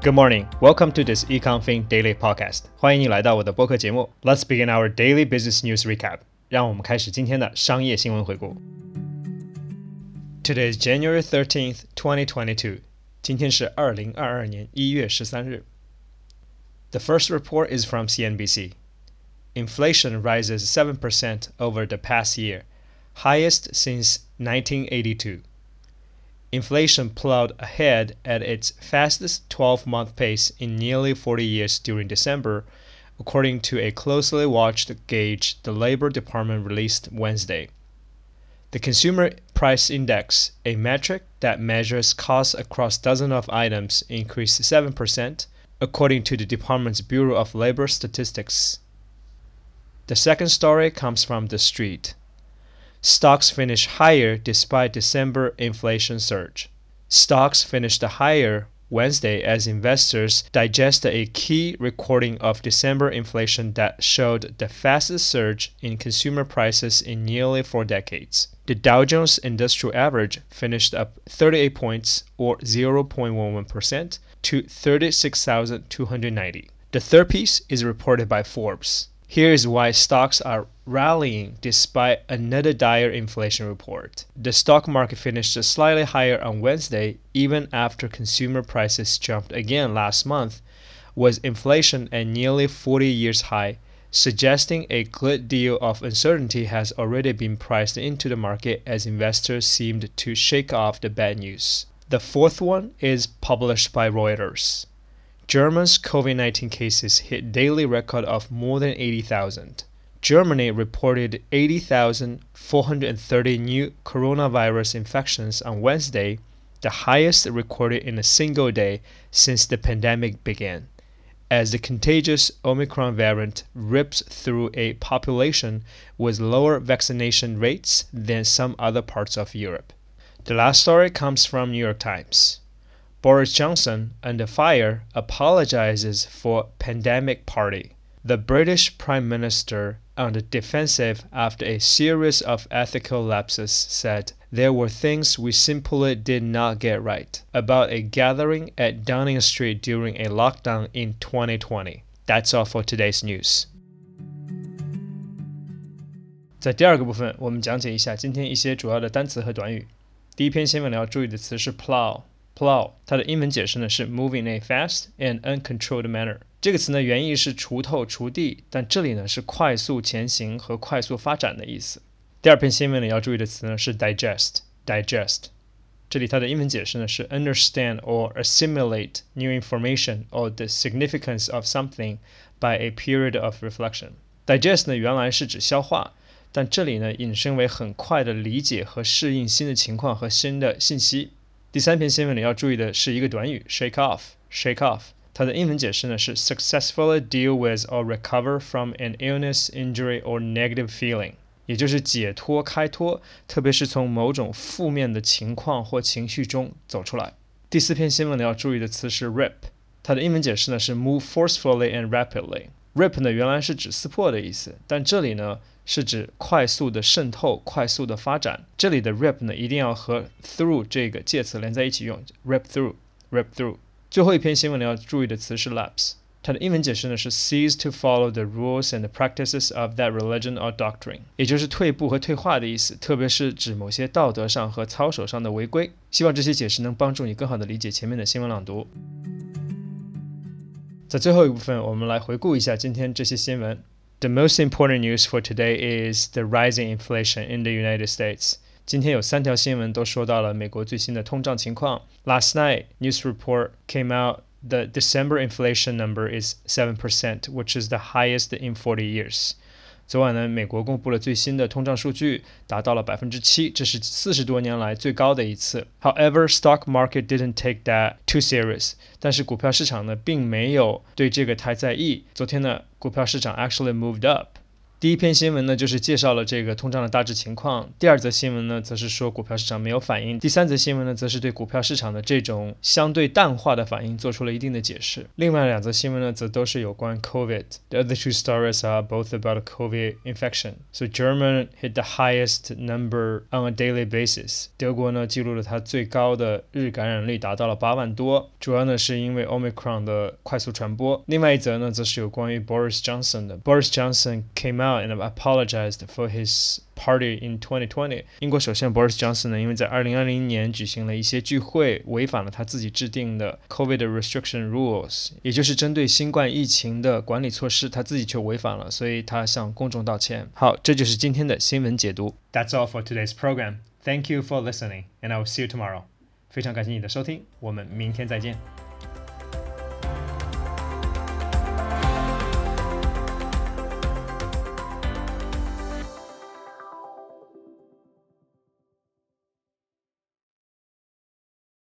Good morning. Welcome to this EconFin Daily Podcast. 欢迎你来到我的播客节目。Let's begin our daily business news recap. 让我们开始今天的商业新闻回顾。Today is January 13th, 2022. 今天是二零二二年一月十三日。The first report is from CNBC. Inflation rises 7% over the past year, highest since 1982. Inflation plowed ahead at its fastest 12 month pace in nearly 40 years during December, according to a closely watched gauge the Labor Department released Wednesday. The Consumer Price Index, a metric that measures costs across dozens of items, increased 7%, according to the department's Bureau of Labor Statistics. The second story comes from The Street. Stocks finished higher despite December inflation surge. Stocks finished higher Wednesday as investors digested a key recording of December inflation that showed the fastest surge in consumer prices in nearly four decades. The Dow Jones Industrial Average finished up 38 points or 0.11% to 36,290. The third piece is reported by Forbes. Here is why stocks are rallying despite another dire inflation report. The stock market finished slightly higher on Wednesday, even after consumer prices jumped again last month, with inflation at nearly 40 years high, suggesting a good deal of uncertainty has already been priced into the market as investors seemed to shake off the bad news. The fourth one is published by Reuters. Germany's COVID 19 cases hit daily record of more than 80,000. Germany reported 80,430 new coronavirus infections on Wednesday, the highest recorded in a single day since the pandemic began, as the contagious Omicron variant rips through a population with lower vaccination rates than some other parts of Europe. The last story comes from New York Times. Boris Johnson, under fire, apologizes for pandemic party. The British Prime Minister, on the defensive after a series of ethical lapses, said there were things we simply did not get right about a gathering at Downing Street during a lockdown in 2020. That's all for today's news. 在第二个部分，我们讲解一下今天一些主要的单词和短语。第一篇新闻你要注意的词是 plow。 Plow，它的英文解释呢是 moving in a fast and uncontrolled manner。这个词呢原意是锄头、锄地，但这里呢是快速前行和快速发展的意思。第二篇新闻呢要注意的词呢是 digest，digest。这里它的英文解释呢是 understand or assimilate new information or the significance of something by a period of reflection。digest 呢原来是指消化，但这里呢引申为很快的理解和适应新的情况和新的信息。第三篇新闻里要注意的是一个短语 shake off。shake off，它的英文解释呢是 successfully deal with or recover from an illness, injury or negative feeling，也就是解脱、开脱，特别是从某种负面的情况或情绪中走出来。第四篇新闻里要注意的词是 rip，它的英文解释呢是 move forcefully and rapidly。Rip 呢原来是指撕破的意思，但这里呢是指快速的渗透、快速的发展。这里的 rip 呢，一定要和 through 这个介词连在一起用，rip through，rip through。最后一篇新闻你要注意的词是 lapse，它的英文解释呢是 cease to follow the rules and practices of that religion or doctrine，也就是退步和退化的意思，特别是指某些道德上和操守上的违规。希望这些解释能帮助你更好的理解前面的新闻朗读。在最后一部分，我们来回顾一下今天这些新闻。The most important news for today is the rising inflation in the United States. 今天有三条新闻都说到了美国最新的通胀情况。Last night, news report came out the December inflation number is 7%, which is the highest in 40 years. 昨晚呢，美国公布了最新的通胀数据，达到了百分之七，这是四十多年来最高的一次。However, stock market didn't take that too serious。但是股票市场呢，并没有对这个太在意。昨天呢，股票市场 actually moved up。第一篇新闻呢，就是介绍了这个通胀的大致情况；第二则新闻呢，则是说股票市场没有反应；第三则新闻呢，则是对股票市场的这种相对淡化的反应做出了一定的解释。另外两则新闻呢，则都是有关 COVID。The other two stories are both about COVID infection. So German hit the highest number on a daily basis. 德国呢，记录了它最高的日感染率达到了八万多，主要呢是因为 Omicron 的快速传播。另外一则呢，则是有关于 Boris Johnson 的。Boris Johnson came out. out and apologized for his party in 2020。英国首相 Boris Johnson 呢，因为在2020年举行了一些聚会，违反了他自己制定的 COVID restriction rules，也就是针对新冠疫情的管理措施，他自己却违反了，所以他向公众道歉。好，这就是今天的新闻解读。That's all for today's program. Thank you for listening, and I will see you tomorrow. 非常感谢你的收听，我们明天再见。